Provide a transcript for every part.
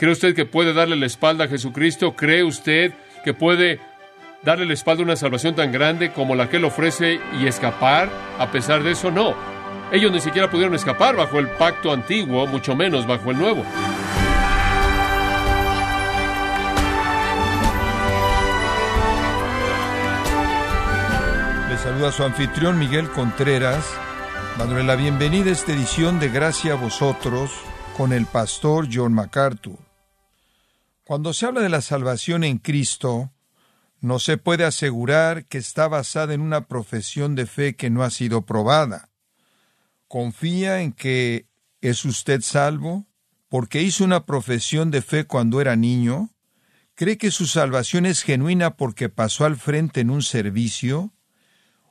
¿Cree usted que puede darle la espalda a Jesucristo? ¿Cree usted que puede darle la espalda a una salvación tan grande como la que él ofrece y escapar? A pesar de eso, no. Ellos ni siquiera pudieron escapar bajo el pacto antiguo, mucho menos bajo el nuevo. Le saluda su anfitrión Miguel Contreras, dándole la bienvenida a esta edición de Gracia a vosotros con el pastor John MacArthur. Cuando se habla de la salvación en Cristo, no se puede asegurar que está basada en una profesión de fe que no ha sido probada. ¿Confía en que es usted salvo porque hizo una profesión de fe cuando era niño? ¿Cree que su salvación es genuina porque pasó al frente en un servicio?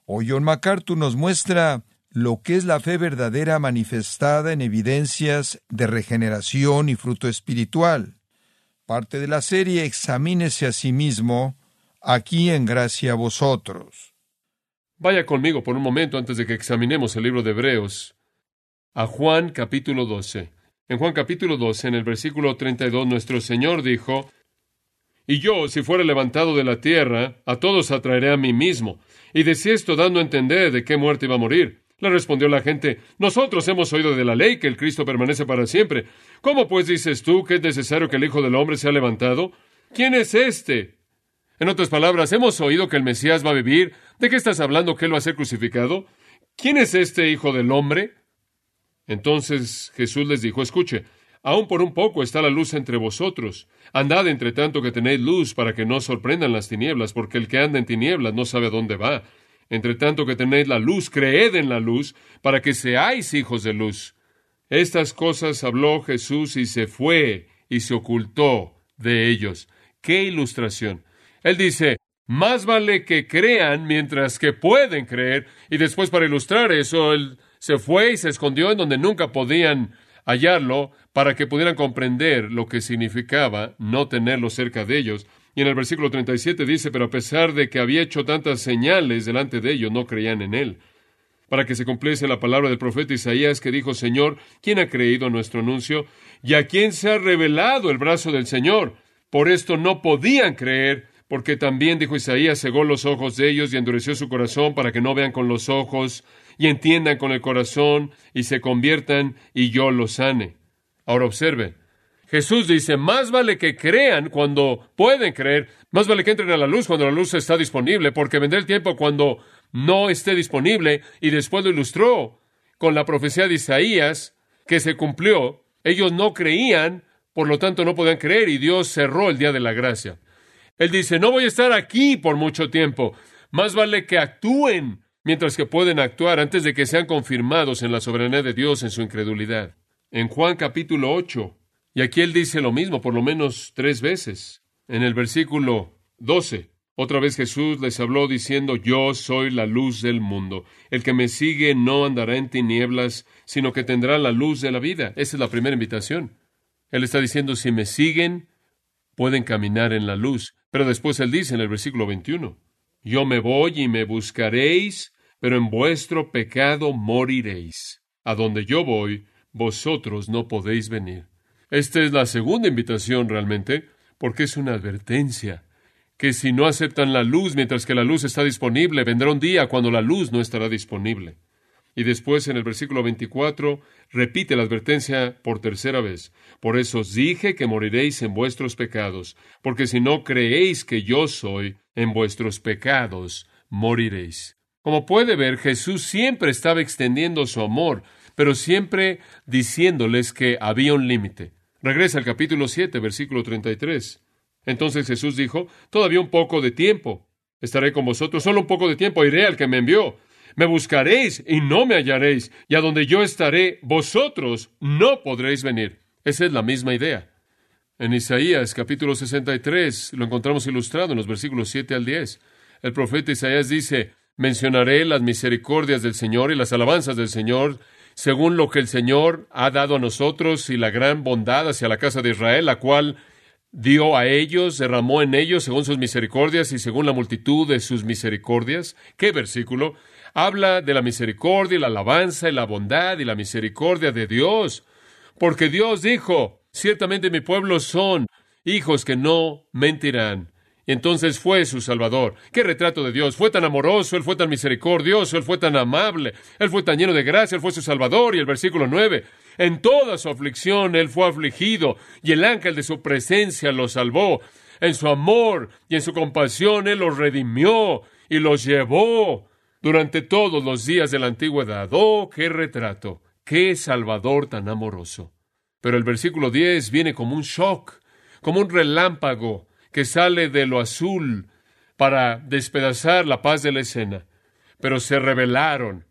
O John MacArthur nos muestra lo que es la fe verdadera manifestada en evidencias de regeneración y fruto espiritual parte de la serie Examínese a sí mismo, aquí en gracia a vosotros. Vaya conmigo por un momento antes de que examinemos el libro de Hebreos a Juan capítulo 12. En Juan capítulo 12, en el versículo 32, nuestro Señor dijo, Y yo, si fuera levantado de la tierra, a todos atraeré a mí mismo. Y decía esto dando a entender de qué muerte iba a morir. Le respondió la gente, nosotros hemos oído de la ley que el Cristo permanece para siempre. ¿Cómo pues dices tú que es necesario que el Hijo del Hombre sea levantado? ¿Quién es este? En otras palabras, hemos oído que el Mesías va a vivir. ¿De qué estás hablando que él va a ser crucificado? ¿Quién es este Hijo del Hombre? Entonces Jesús les dijo, escuche, aún por un poco está la luz entre vosotros. Andad entre tanto que tenéis luz para que no sorprendan las tinieblas, porque el que anda en tinieblas no sabe a dónde va. Entre tanto que tenéis la luz, creed en la luz, para que seáis hijos de luz. Estas cosas habló Jesús y se fue y se ocultó de ellos. ¡Qué ilustración! Él dice, más vale que crean mientras que pueden creer. Y después para ilustrar eso, él se fue y se escondió en donde nunca podían hallarlo para que pudieran comprender lo que significaba no tenerlo cerca de ellos. Y en el versículo 37 dice, pero a pesar de que había hecho tantas señales delante de ellos, no creían en él. Para que se cumpliese la palabra del profeta Isaías que dijo, Señor, ¿quién ha creído a nuestro anuncio? ¿Y a quién se ha revelado el brazo del Señor? Por esto no podían creer, porque también, dijo Isaías, cegó los ojos de ellos y endureció su corazón para que no vean con los ojos y entiendan con el corazón y se conviertan y yo los sane. Ahora observen, Jesús dice, más vale que crean cuando pueden creer, más vale que entren a la luz cuando la luz está disponible, porque vendrá el tiempo cuando no esté disponible, y después lo ilustró con la profecía de Isaías, que se cumplió. Ellos no creían, por lo tanto no podían creer, y Dios cerró el día de la gracia. Él dice, no voy a estar aquí por mucho tiempo, más vale que actúen mientras que pueden actuar antes de que sean confirmados en la soberanía de Dios en su incredulidad. En Juan capítulo 8, y aquí él dice lo mismo por lo menos tres veces. En el versículo 12, otra vez Jesús les habló diciendo, Yo soy la luz del mundo. El que me sigue no andará en tinieblas, sino que tendrá la luz de la vida. Esa es la primera invitación. Él está diciendo, si me siguen, pueden caminar en la luz. Pero después él dice en el versículo 21, Yo me voy y me buscaréis, pero en vuestro pecado moriréis. A donde yo voy, vosotros no podéis venir. Esta es la segunda invitación realmente, porque es una advertencia, que si no aceptan la luz mientras que la luz está disponible, vendrá un día cuando la luz no estará disponible. Y después en el versículo 24 repite la advertencia por tercera vez. Por eso os dije que moriréis en vuestros pecados, porque si no creéis que yo soy, en vuestros pecados moriréis. Como puede ver, Jesús siempre estaba extendiendo su amor, pero siempre diciéndoles que había un límite. Regresa al capítulo 7, versículo 33. Entonces Jesús dijo, todavía un poco de tiempo. Estaré con vosotros solo un poco de tiempo, iré al que me envió. Me buscaréis y no me hallaréis, y a donde yo estaré, vosotros no podréis venir. Esa es la misma idea. En Isaías capítulo 63 lo encontramos ilustrado en los versículos 7 al 10. El profeta Isaías dice, mencionaré las misericordias del Señor y las alabanzas del Señor según lo que el Señor ha dado a nosotros y la gran bondad hacia la casa de Israel, la cual dio a ellos, derramó en ellos según sus misericordias y según la multitud de sus misericordias. ¿Qué versículo? Habla de la misericordia y la alabanza y la bondad y la misericordia de Dios. Porque Dios dijo, Ciertamente mi pueblo son hijos que no mentirán. Y entonces fue su Salvador. Qué retrato de Dios. Fue tan amoroso, Él fue tan misericordioso, Él fue tan amable, Él fue tan lleno de gracia, Él fue su Salvador. Y el versículo 9, en toda su aflicción Él fue afligido y el ángel de su presencia lo salvó. En su amor y en su compasión Él los redimió y los llevó durante todos los días de la antigüedad. Oh, qué retrato, qué Salvador tan amoroso. Pero el versículo 10 viene como un shock, como un relámpago que sale de lo azul para despedazar la paz de la escena. Pero se rebelaron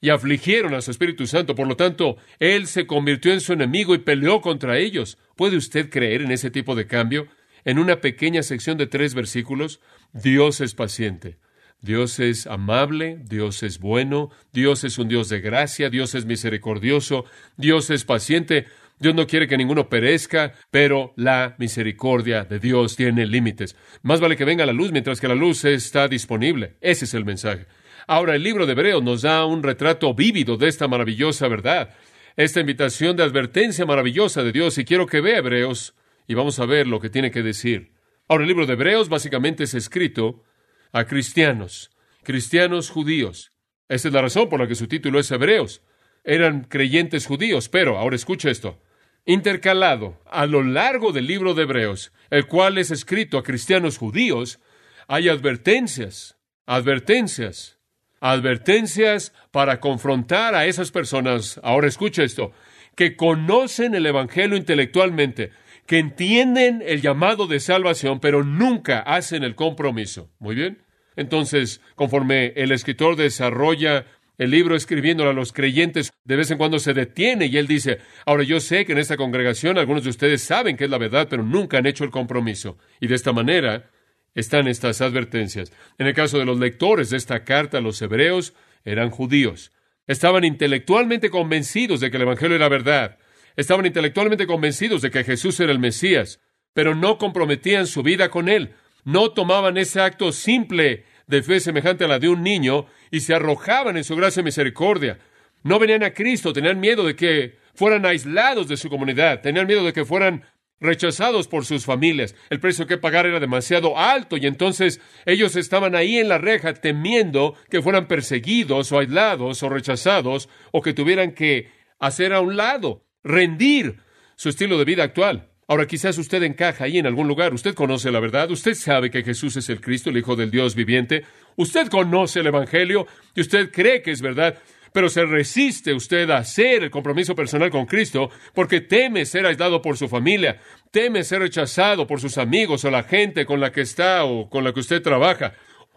y afligieron a su Espíritu Santo. Por lo tanto, Él se convirtió en su enemigo y peleó contra ellos. ¿Puede usted creer en ese tipo de cambio? En una pequeña sección de tres versículos, Dios es paciente. Dios es amable, Dios es bueno, Dios es un Dios de gracia, Dios es misericordioso, Dios es paciente, Dios no quiere que ninguno perezca, pero la misericordia de Dios tiene límites. Más vale que venga la luz mientras que la luz está disponible. Ese es el mensaje. Ahora, el libro de Hebreos nos da un retrato vívido de esta maravillosa verdad, esta invitación de advertencia maravillosa de Dios, y quiero que vea Hebreos, y vamos a ver lo que tiene que decir. Ahora, el libro de Hebreos básicamente es escrito a cristianos, cristianos judíos. Esa es la razón por la que su título es Hebreos eran creyentes judíos, pero ahora escucha esto. Intercalado a lo largo del libro de Hebreos, el cual es escrito a cristianos judíos, hay advertencias, advertencias, advertencias para confrontar a esas personas. Ahora escucha esto, que conocen el Evangelio intelectualmente, que entienden el llamado de salvación, pero nunca hacen el compromiso. Muy bien. Entonces, conforme el escritor desarrolla el libro escribiéndolo a los creyentes, de vez en cuando se detiene y él dice, ahora yo sé que en esta congregación algunos de ustedes saben que es la verdad, pero nunca han hecho el compromiso. Y de esta manera están estas advertencias. En el caso de los lectores de esta carta, los hebreos eran judíos. Estaban intelectualmente convencidos de que el Evangelio era verdad. Estaban intelectualmente convencidos de que Jesús era el Mesías, pero no comprometían su vida con él. No tomaban ese acto simple de fe semejante a la de un niño y se arrojaban en su gracia y misericordia. No venían a Cristo, tenían miedo de que fueran aislados de su comunidad, tenían miedo de que fueran rechazados por sus familias. El precio que pagar era demasiado alto y entonces ellos estaban ahí en la reja temiendo que fueran perseguidos o aislados o rechazados o que tuvieran que hacer a un lado, rendir su estilo de vida actual. Ahora quizás usted encaja ahí en algún lugar, usted conoce la verdad, usted sabe que Jesús es el Cristo, el Hijo del Dios viviente, usted conoce el Evangelio y usted cree que es verdad, pero se resiste usted a hacer el compromiso personal con Cristo porque teme ser aislado por su familia, teme ser rechazado por sus amigos o la gente con la que está o con la que usted trabaja.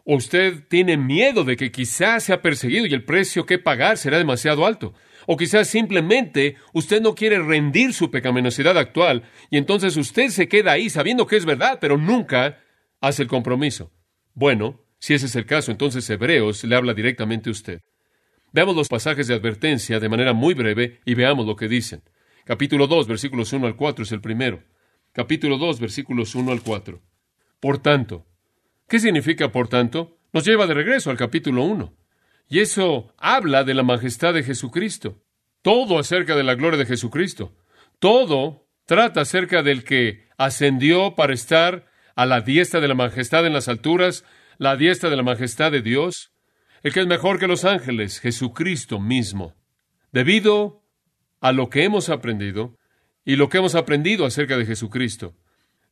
Usted tiene miedo de que quizás sea perseguido y el precio que pagar será demasiado alto. O quizás simplemente usted no quiere rendir su pecaminosidad actual y entonces usted se queda ahí sabiendo que es verdad, pero nunca hace el compromiso. Bueno, si ese es el caso, entonces Hebreos le habla directamente a usted. Veamos los pasajes de advertencia de manera muy breve y veamos lo que dicen. Capítulo 2, versículos 1 al 4 es el primero. Capítulo 2, versículos 1 al 4. Por tanto, ¿qué significa por tanto? Nos lleva de regreso al capítulo 1. Y eso habla de la majestad de Jesucristo. Todo acerca de la gloria de Jesucristo. Todo trata acerca del que ascendió para estar a la diestra de la majestad en las alturas, la diestra de la majestad de Dios, el que es mejor que los ángeles, Jesucristo mismo. Debido a lo que hemos aprendido y lo que hemos aprendido acerca de Jesucristo,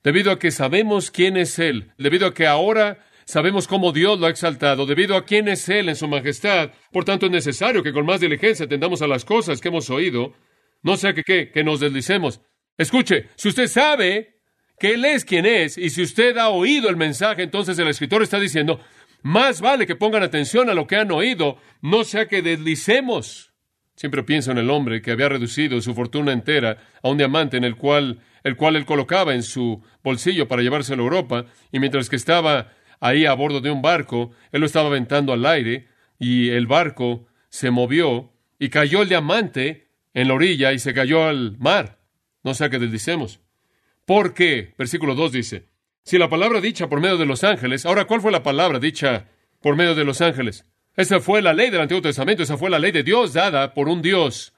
debido a que sabemos quién es Él, debido a que ahora Sabemos cómo Dios lo ha exaltado, debido a quién es Él en su majestad. Por tanto, es necesario que con más diligencia atendamos a las cosas que hemos oído, no sea que, que, que nos deslicemos. Escuche, si usted sabe que Él es quien es, y si usted ha oído el mensaje, entonces el escritor está diciendo, más vale que pongan atención a lo que han oído, no sea que deslicemos. Siempre pienso en el hombre que había reducido su fortuna entera a un diamante en el cual, el cual él colocaba en su bolsillo para llevárselo a Europa, y mientras que estaba ahí a bordo de un barco, él lo estaba aventando al aire y el barco se movió y cayó el diamante en la orilla y se cayó al mar. No sé a qué desdicemos. ¿Por qué? Versículo 2 dice, si la palabra dicha por medio de los ángeles, ahora, ¿cuál fue la palabra dicha por medio de los ángeles? Esa fue la ley del Antiguo Testamento, esa fue la ley de Dios dada por un Dios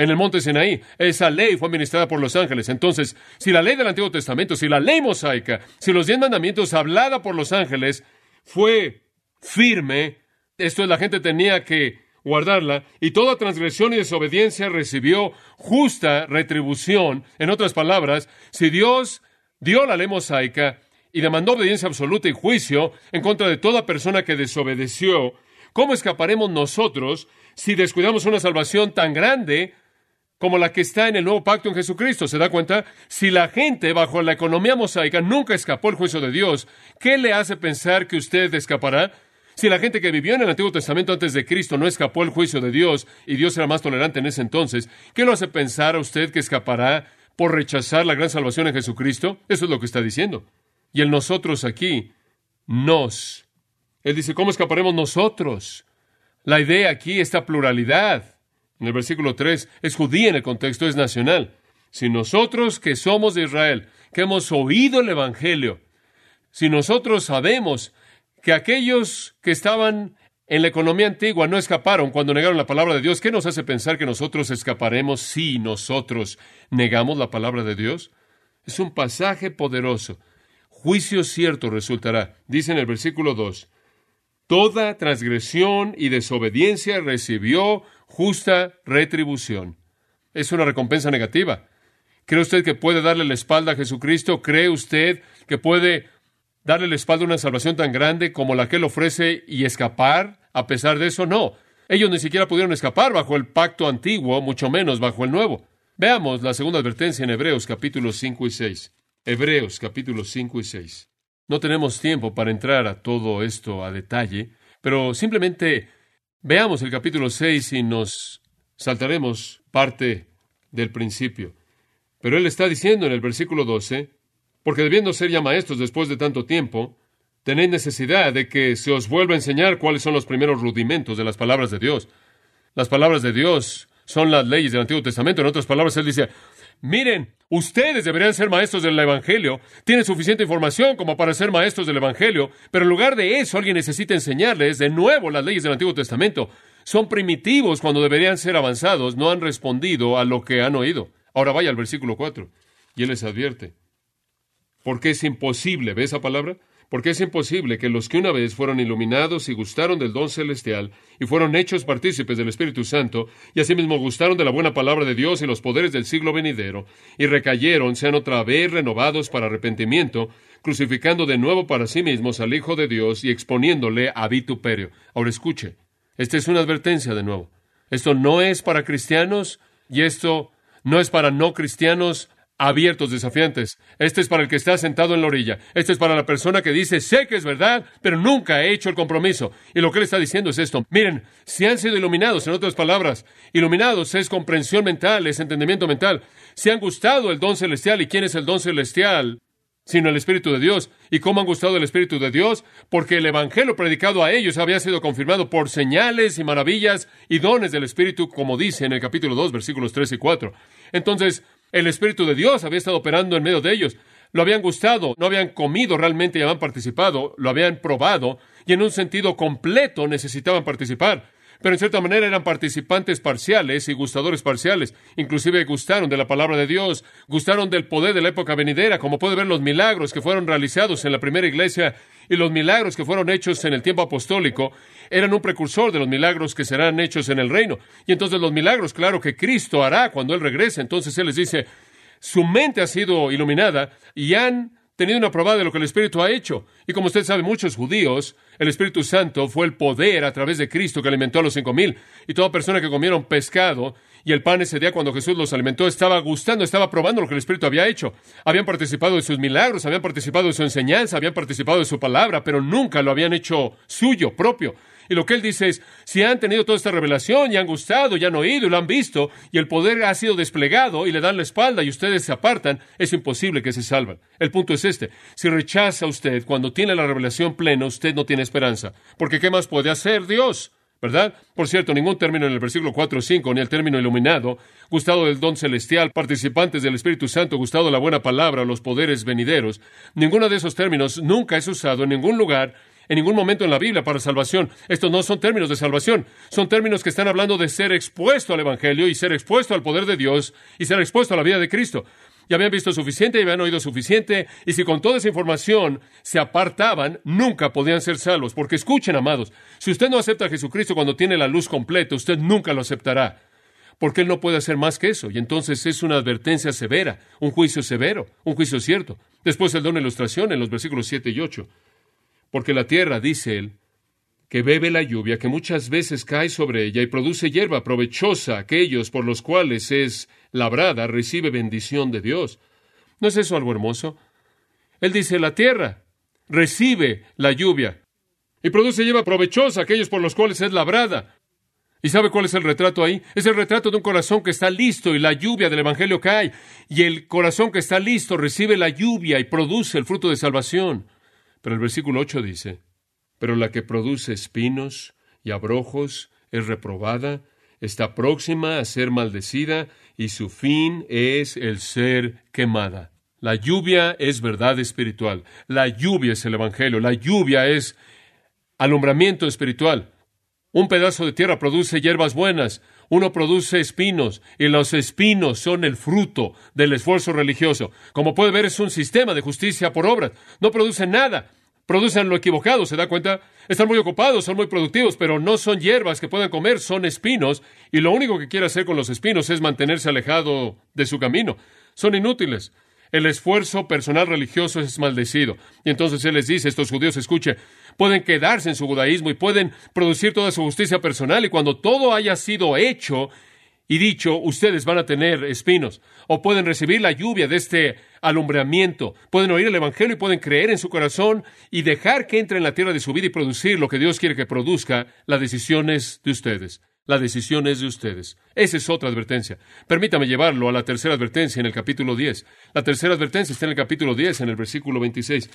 en el monte Sinaí. Esa ley fue administrada por los ángeles. Entonces, si la ley del Antiguo Testamento, si la ley mosaica, si los diez mandamientos hablada por los ángeles fue firme, esto es, la gente tenía que guardarla, y toda transgresión y desobediencia recibió justa retribución. En otras palabras, si Dios dio la ley mosaica y demandó obediencia absoluta y juicio en contra de toda persona que desobedeció, ¿cómo escaparemos nosotros si descuidamos una salvación tan grande como la que está en el nuevo pacto en Jesucristo? ¿Se da cuenta? Si la gente bajo la economía mosaica nunca escapó el juicio de Dios, ¿qué le hace pensar que usted escapará? Si la gente que vivió en el Antiguo Testamento antes de Cristo no escapó el juicio de Dios y Dios era más tolerante en ese entonces, ¿qué lo hace pensar a usted que escapará por rechazar la gran salvación en Jesucristo? Eso es lo que está diciendo. Y el nosotros aquí, nos. Él dice, ¿cómo escaparemos nosotros? La idea aquí, esta pluralidad, en el versículo 3, es judía en el contexto, es nacional. Si nosotros que somos de Israel, que hemos oído el Evangelio, si nosotros sabemos que aquellos que estaban en la economía antigua no escaparon cuando negaron la palabra de Dios. ¿Qué nos hace pensar que nosotros escaparemos si nosotros negamos la palabra de Dios? Es un pasaje poderoso. Juicio cierto resultará. Dice en el versículo 2, Toda transgresión y desobediencia recibió justa retribución. Es una recompensa negativa. ¿Cree usted que puede darle la espalda a Jesucristo? ¿Cree usted que puede darle la espalda a una salvación tan grande como la que él ofrece y escapar a pesar de eso? No. Ellos ni siquiera pudieron escapar bajo el pacto antiguo, mucho menos bajo el nuevo. Veamos la segunda advertencia en Hebreos capítulos 5 y 6. Hebreos capítulos 5 y 6. No tenemos tiempo para entrar a todo esto a detalle, pero simplemente veamos el capítulo 6 y nos saltaremos parte del principio. Pero él está diciendo en el versículo 12, porque debiendo ser ya maestros después de tanto tiempo, tenéis necesidad de que se os vuelva a enseñar cuáles son los primeros rudimentos de las palabras de Dios. Las palabras de Dios son las leyes del Antiguo Testamento. En otras palabras, Él dice, miren, ustedes deberían ser maestros del Evangelio, tienen suficiente información como para ser maestros del Evangelio, pero en lugar de eso alguien necesita enseñarles de nuevo las leyes del Antiguo Testamento. Son primitivos cuando deberían ser avanzados, no han respondido a lo que han oído. Ahora vaya al versículo 4 y Él les advierte. Porque es imposible, ¿ve esa palabra? Porque es imposible que los que una vez fueron iluminados y gustaron del don celestial y fueron hechos partícipes del Espíritu Santo y asimismo gustaron de la buena palabra de Dios y los poderes del siglo venidero y recayeron, sean otra vez renovados para arrepentimiento, crucificando de nuevo para sí mismos al Hijo de Dios y exponiéndole a vituperio. Ahora escuche, esta es una advertencia de nuevo. Esto no es para cristianos y esto no es para no cristianos abiertos, desafiantes. Este es para el que está sentado en la orilla. Este es para la persona que dice, sé que es verdad, pero nunca ha hecho el compromiso. Y lo que él está diciendo es esto. Miren, si han sido iluminados, en otras palabras, iluminados es comprensión mental, es entendimiento mental. Si han gustado el don celestial, ¿y quién es el don celestial? sino el Espíritu de Dios. ¿Y cómo han gustado el Espíritu de Dios? Porque el Evangelio predicado a ellos había sido confirmado por señales y maravillas y dones del Espíritu, como dice en el capítulo 2, versículos 3 y 4. Entonces, el Espíritu de Dios había estado operando en medio de ellos. Lo habían gustado, no habían comido realmente y habían participado, lo habían probado y en un sentido completo necesitaban participar. Pero en cierta manera eran participantes parciales y gustadores parciales. Inclusive gustaron de la palabra de Dios, gustaron del poder de la época venidera, como puede ver los milagros que fueron realizados en la primera iglesia y los milagros que fueron hechos en el tiempo apostólico eran un precursor de los milagros que serán hechos en el reino. Y entonces los milagros, claro, que Cristo hará cuando Él regrese. Entonces Él les dice, su mente ha sido iluminada y han tenido una prueba de lo que el Espíritu ha hecho. Y como usted sabe, muchos judíos, el Espíritu Santo fue el poder a través de Cristo que alimentó a los cinco mil. Y toda persona que comieron pescado y el pan ese día cuando Jesús los alimentó estaba gustando, estaba probando lo que el Espíritu había hecho. Habían participado de sus milagros, habían participado de su enseñanza, habían participado de su palabra, pero nunca lo habían hecho suyo, propio. Y lo que él dice es, si han tenido toda esta revelación y han gustado y han oído y lo han visto y el poder ha sido desplegado y le dan la espalda y ustedes se apartan, es imposible que se salvan. El punto es este, si rechaza usted cuando tiene la revelación plena, usted no tiene esperanza. Porque ¿qué más puede hacer Dios? ¿Verdad? Por cierto, ningún término en el versículo 4 o 5, ni el término iluminado, gustado del don celestial, participantes del Espíritu Santo, gustado de la buena palabra, los poderes venideros, ninguno de esos términos nunca es usado en ningún lugar en ningún momento en la Biblia para salvación. Estos no son términos de salvación, son términos que están hablando de ser expuesto al Evangelio y ser expuesto al poder de Dios y ser expuesto a la vida de Cristo. Ya habían visto suficiente y habían oído suficiente, y si con toda esa información se apartaban, nunca podían ser salvos. Porque escuchen, amados, si usted no acepta a Jesucristo cuando tiene la luz completa, usted nunca lo aceptará porque Él no puede hacer más que eso. Y entonces es una advertencia severa, un juicio severo, un juicio cierto. Después Él da una ilustración en los versículos 7 y 8. Porque la tierra, dice Él, que bebe la lluvia, que muchas veces cae sobre ella y produce hierba provechosa, aquellos por los cuales es labrada, recibe bendición de Dios. ¿No es eso algo hermoso? Él dice, la tierra recibe la lluvia y produce hierba provechosa, aquellos por los cuales es labrada. ¿Y sabe cuál es el retrato ahí? Es el retrato de un corazón que está listo y la lluvia del Evangelio cae. Y el corazón que está listo recibe la lluvia y produce el fruto de salvación. Pero el versículo 8 dice, pero la que produce espinos y abrojos es reprobada, está próxima a ser maldecida y su fin es el ser quemada. La lluvia es verdad espiritual, la lluvia es el Evangelio, la lluvia es alumbramiento espiritual. Un pedazo de tierra produce hierbas buenas, uno produce espinos, y los espinos son el fruto del esfuerzo religioso. Como puede ver, es un sistema de justicia por obras. No producen nada, producen lo equivocado, ¿se da cuenta? Están muy ocupados, son muy productivos, pero no son hierbas que puedan comer, son espinos, y lo único que quiere hacer con los espinos es mantenerse alejado de su camino. Son inútiles. El esfuerzo personal religioso es maldecido. Y entonces Él les dice, estos judíos, escuche, pueden quedarse en su judaísmo y pueden producir toda su justicia personal y cuando todo haya sido hecho y dicho, ustedes van a tener espinos o pueden recibir la lluvia de este alumbramiento, pueden oír el Evangelio y pueden creer en su corazón y dejar que entre en la tierra de su vida y producir lo que Dios quiere que produzca, la decisión es de ustedes. La decisión es de ustedes. Esa es otra advertencia. Permítame llevarlo a la tercera advertencia en el capítulo 10. La tercera advertencia está en el capítulo 10, en el versículo 26.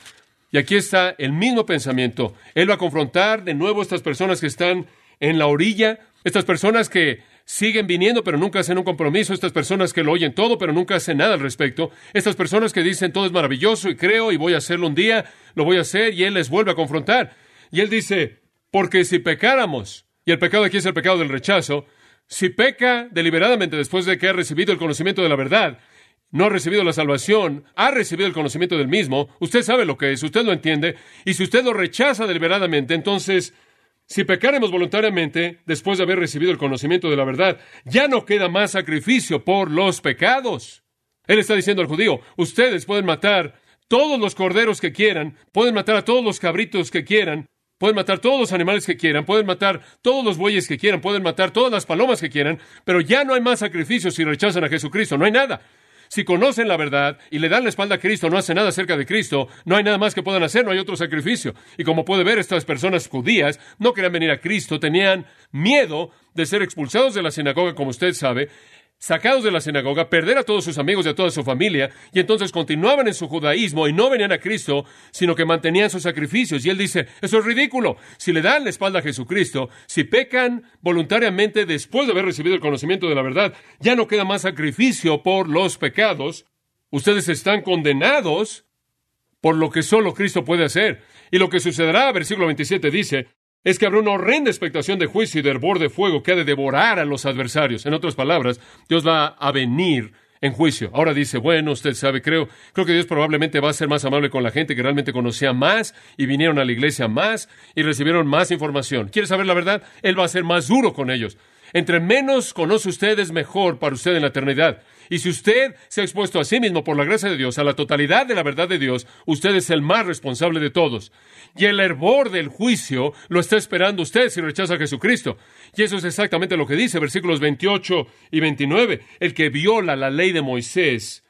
Y aquí está el mismo pensamiento. Él va a confrontar de nuevo a estas personas que están en la orilla, estas personas que siguen viniendo pero nunca hacen un compromiso, estas personas que lo oyen todo pero nunca hacen nada al respecto, estas personas que dicen todo es maravilloso y creo y voy a hacerlo un día, lo voy a hacer y Él les vuelve a confrontar. Y Él dice, porque si pecáramos, y el pecado aquí es el pecado del rechazo, si peca deliberadamente después de que ha recibido el conocimiento de la verdad, no ha recibido la salvación, ha recibido el conocimiento del mismo, usted sabe lo que es, usted lo entiende, y si usted lo rechaza deliberadamente, entonces, si pecaremos voluntariamente después de haber recibido el conocimiento de la verdad, ya no queda más sacrificio por los pecados. Él está diciendo al judío, ustedes pueden matar todos los corderos que quieran, pueden matar a todos los cabritos que quieran, Pueden matar todos los animales que quieran, pueden matar todos los bueyes que quieran, pueden matar todas las palomas que quieran, pero ya no hay más sacrificios si rechazan a Jesucristo, no hay nada. Si conocen la verdad y le dan la espalda a Cristo, no hacen nada acerca de Cristo, no hay nada más que puedan hacer, no hay otro sacrificio. Y como puede ver, estas personas judías no querían venir a Cristo, tenían miedo de ser expulsados de la sinagoga, como usted sabe, sacados de la sinagoga, perder a todos sus amigos y a toda su familia, y entonces continuaban en su judaísmo y no venían a Cristo, sino que mantenían sus sacrificios. Y él dice, eso es ridículo. Si le dan la espalda a Jesucristo, si pecan voluntariamente después de haber recibido el conocimiento de la verdad, ya no queda más sacrificio por los pecados. Ustedes están condenados por lo que solo Cristo puede hacer. Y lo que sucederá, versículo 27 dice, es que habrá una horrenda expectación de juicio y de hervor de fuego que ha de devorar a los adversarios. En otras palabras, Dios va a venir en juicio. Ahora dice, bueno, usted sabe, creo, creo que Dios probablemente va a ser más amable con la gente que realmente conocía más y vinieron a la iglesia más y recibieron más información. ¿Quiere saber la verdad? Él va a ser más duro con ellos. Entre menos conoce usted es mejor para usted en la eternidad. Y si usted se ha expuesto a sí mismo por la gracia de Dios, a la totalidad de la verdad de Dios, usted es el más responsable de todos. Y el hervor del juicio lo está esperando usted si rechaza a Jesucristo. Y eso es exactamente lo que dice versículos 28 y 29. El que viola la ley de Moisés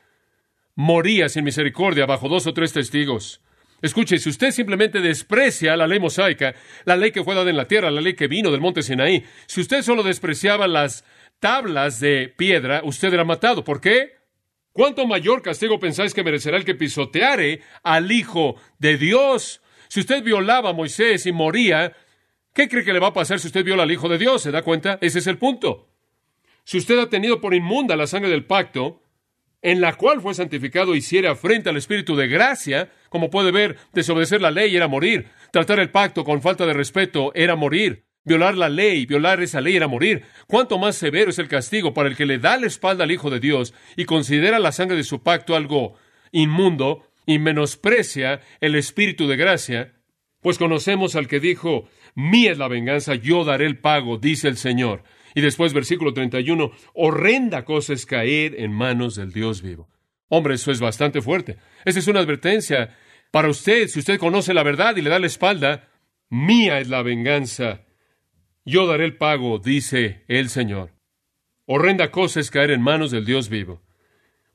moría sin misericordia bajo dos o tres testigos. Escuche, si usted simplemente desprecia la ley mosaica, la ley que fue dada en la tierra, la ley que vino del monte Sinaí, si usted solo despreciaba las tablas de piedra, usted era matado. ¿Por qué? ¿Cuánto mayor castigo pensáis que merecerá el que pisoteare al Hijo de Dios? Si usted violaba a Moisés y moría, ¿qué cree que le va a pasar si usted viola al Hijo de Dios? ¿Se da cuenta? Ese es el punto. Si usted ha tenido por inmunda la sangre del pacto, en la cual fue santificado, hiciera frente al Espíritu de gracia, como puede ver, desobedecer la ley era morir. Tratar el pacto con falta de respeto era morir. Violar la ley, violar esa ley era morir. ¿Cuánto más severo es el castigo para el que le da la espalda al Hijo de Dios y considera la sangre de su pacto algo inmundo y menosprecia el espíritu de gracia? Pues conocemos al que dijo, mía es la venganza, yo daré el pago, dice el Señor. Y después, versículo 31, horrenda cosa es caer en manos del Dios vivo. Hombre, eso es bastante fuerte. Esa es una advertencia para usted. Si usted conoce la verdad y le da la espalda, mía es la venganza. Yo daré el pago, dice el Señor. Horrenda cosa es caer en manos del Dios vivo.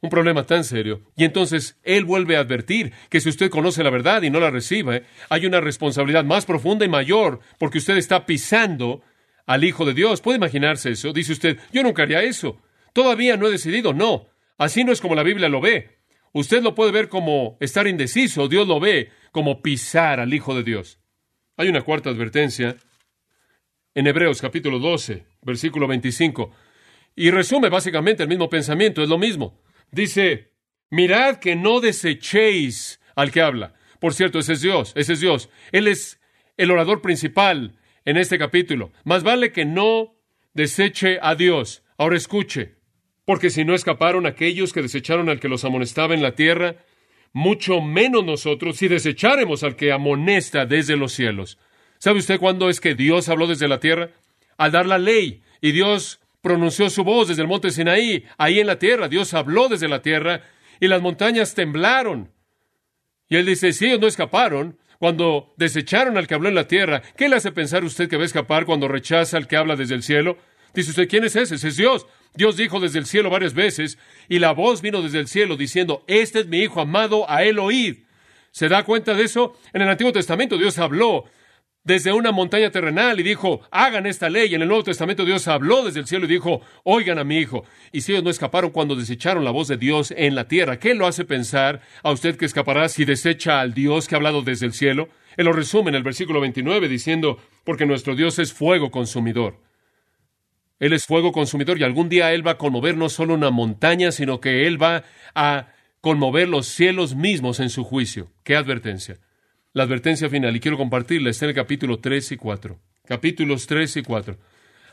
Un problema tan serio. Y entonces Él vuelve a advertir que si usted conoce la verdad y no la recibe, hay una responsabilidad más profunda y mayor porque usted está pisando al Hijo de Dios. ¿Puede imaginarse eso? Dice usted, yo nunca haría eso. Todavía no he decidido. No, así no es como la Biblia lo ve. Usted lo puede ver como estar indeciso, Dios lo ve como pisar al Hijo de Dios. Hay una cuarta advertencia en Hebreos capítulo 12, versículo 25, y resume básicamente el mismo pensamiento, es lo mismo. Dice, mirad que no desechéis al que habla. Por cierto, ese es Dios, ese es Dios. Él es el orador principal en este capítulo. Más vale que no deseche a Dios. Ahora escuche, porque si no escaparon aquellos que desecharon al que los amonestaba en la tierra, mucho menos nosotros si desecháremos al que amonesta desde los cielos. ¿Sabe usted cuándo es que Dios habló desde la tierra? Al dar la ley. Y Dios pronunció su voz desde el monte Sinaí, ahí en la tierra. Dios habló desde la tierra y las montañas temblaron. Y él dice, si ellos no escaparon, cuando desecharon al que habló en la tierra, ¿qué le hace pensar usted que va a escapar cuando rechaza al que habla desde el cielo? Dice usted, ¿quién es ese? Ese es Dios. Dios dijo desde el cielo varias veces, y la voz vino desde el cielo diciendo, este es mi Hijo amado, a él oíd. ¿Se da cuenta de eso? En el Antiguo Testamento Dios habló desde una montaña terrenal y dijo, hagan esta ley. En el Nuevo Testamento Dios habló desde el cielo y dijo, oigan a mi hijo. Y si ellos no escaparon cuando desecharon la voz de Dios en la tierra, ¿qué lo hace pensar a usted que escapará si desecha al Dios que ha hablado desde el cielo? Él lo resume en el versículo 29 diciendo, porque nuestro Dios es fuego consumidor. Él es fuego consumidor y algún día Él va a conmover no solo una montaña, sino que Él va a conmover los cielos mismos en su juicio. ¡Qué advertencia! La advertencia final y quiero compartirla, está en el capítulo 3 y 4. Capítulos 3 y 4.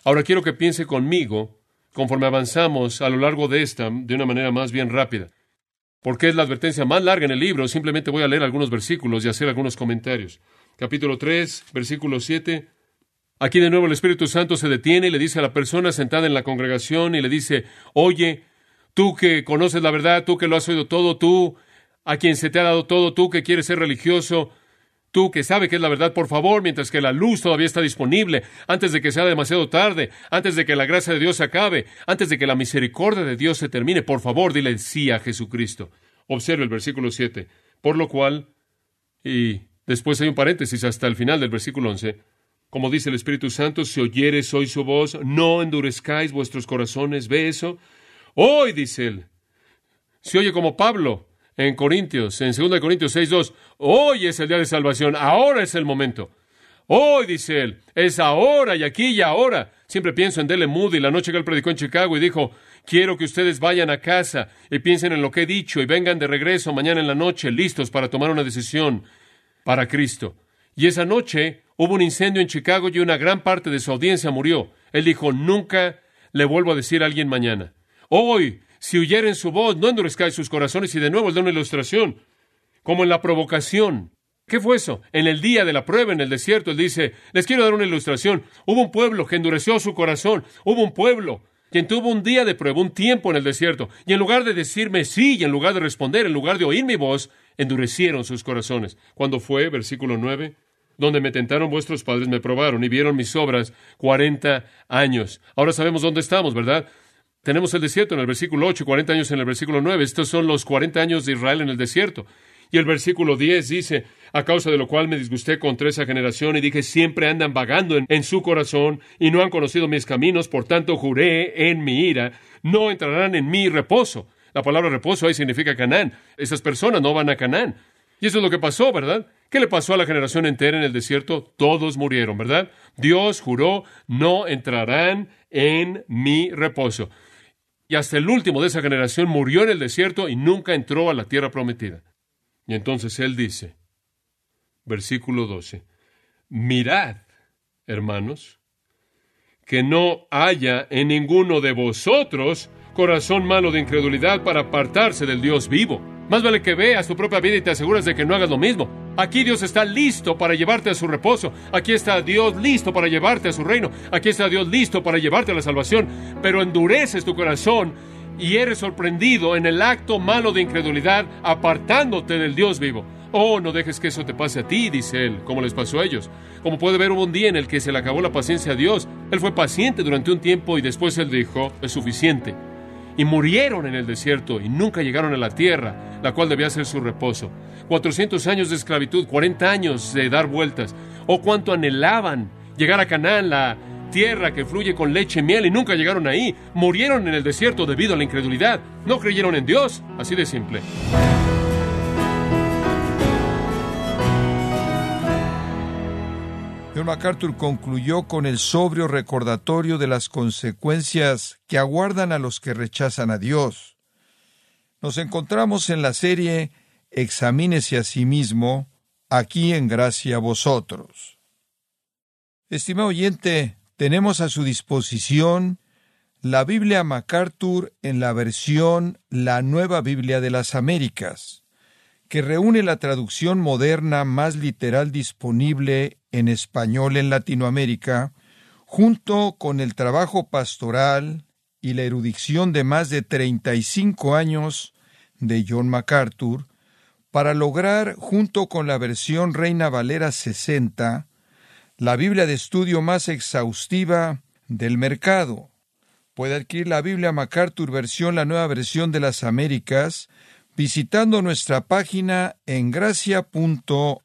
Ahora quiero que piense conmigo conforme avanzamos a lo largo de esta de una manera más bien rápida. Porque es la advertencia más larga en el libro, simplemente voy a leer algunos versículos y hacer algunos comentarios. Capítulo 3, versículo 7. Aquí de nuevo el Espíritu Santo se detiene y le dice a la persona sentada en la congregación y le dice, oye, tú que conoces la verdad, tú que lo has oído todo, tú a quien se te ha dado todo, tú que quieres ser religioso, Tú que sabe que es la verdad, por favor, mientras que la luz todavía está disponible, antes de que sea demasiado tarde, antes de que la gracia de Dios acabe, antes de que la misericordia de Dios se termine, por favor, dile sí a Jesucristo. Observe el versículo 7. Por lo cual, y después hay un paréntesis hasta el final del versículo 11, como dice el Espíritu Santo, si oyeres hoy su voz, no endurezcáis vuestros corazones. ¿Ve Hoy, dice él. Si oye como Pablo, en Corintios, en 2 Corintios 6.2, hoy es el día de salvación, ahora es el momento. Hoy, dice él, es ahora y aquí y ahora. Siempre pienso en Dele Moody, la noche que él predicó en Chicago y dijo, quiero que ustedes vayan a casa y piensen en lo que he dicho y vengan de regreso mañana en la noche listos para tomar una decisión para Cristo. Y esa noche hubo un incendio en Chicago y una gran parte de su audiencia murió. Él dijo, nunca le vuelvo a decir a alguien mañana. Hoy si huyeren su voz, no endurezcáis sus corazones. Y de nuevo él da una ilustración, como en la provocación. ¿Qué fue eso? En el día de la prueba en el desierto, él dice, les quiero dar una ilustración. Hubo un pueblo que endureció su corazón. Hubo un pueblo quien tuvo un día de prueba, un tiempo en el desierto. Y en lugar de decirme sí, y en lugar de responder, en lugar de oír mi voz, endurecieron sus corazones. Cuando fue, versículo 9, donde me tentaron vuestros padres, me probaron y vieron mis obras cuarenta años. Ahora sabemos dónde estamos, ¿verdad? Tenemos el desierto en el versículo 8 y 40 años en el versículo 9. Estos son los 40 años de Israel en el desierto. Y el versículo 10 dice, a causa de lo cual me disgusté contra esa generación y dije, siempre andan vagando en, en, su corazón y no han conocido mis caminos, por tanto juré en mi ira, no entrarán en mi reposo. La palabra reposo ahí significa Canaán. Esas personas no van a Canaán. Y eso es lo que pasó, ¿verdad? ¿Qué le pasó a la generación entera en el desierto? Todos murieron, ¿verdad? Dios juró, no entrarán en mi reposo y hasta el último de esa generación murió en el desierto y nunca entró a la tierra prometida. Y entonces él dice, versículo 12, Mirad, hermanos, que no haya en ninguno de vosotros corazón malo de incredulidad para apartarse del Dios vivo. Más vale que veas tu propia vida y te aseguras de que no hagas lo mismo. Aquí Dios está listo para llevarte a su reposo. Aquí está Dios listo para llevarte a su reino. Aquí está Dios listo para llevarte a la salvación. Pero endureces tu corazón y eres sorprendido en el acto malo de incredulidad apartándote del Dios vivo. Oh, no dejes que eso te pase a ti, dice él, como les pasó a ellos. Como puede ver, hubo un día en el que se le acabó la paciencia a Dios. Él fue paciente durante un tiempo y después él dijo, es suficiente. Y murieron en el desierto y nunca llegaron a la tierra, la cual debía ser su reposo. 400 años de esclavitud, 40 años de dar vueltas. Oh, cuánto anhelaban llegar a Canaán, la tierra que fluye con leche y miel, y nunca llegaron ahí. Murieron en el desierto debido a la incredulidad. No creyeron en Dios. Así de simple. John MacArthur concluyó con el sobrio recordatorio de las consecuencias que aguardan a los que rechazan a Dios. Nos encontramos en la serie Examínese a sí mismo, aquí en gracia a vosotros. Estimado oyente, tenemos a su disposición la Biblia MacArthur en la versión La Nueva Biblia de las Américas, que reúne la traducción moderna más literal disponible en español en Latinoamérica, junto con el trabajo pastoral y la erudición de más de 35 años de John MacArthur, para lograr, junto con la versión Reina Valera 60, la Biblia de estudio más exhaustiva del mercado. Puede adquirir la Biblia MacArthur versión, la nueva versión de las Américas, visitando nuestra página en gracia.org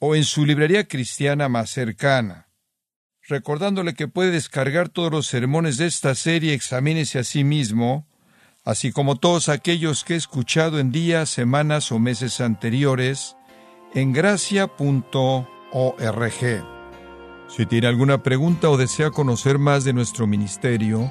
o en su librería cristiana más cercana. Recordándole que puede descargar todos los sermones de esta serie, examínese a sí mismo, así como todos aquellos que he escuchado en días, semanas o meses anteriores, en gracia.org. Si tiene alguna pregunta o desea conocer más de nuestro ministerio,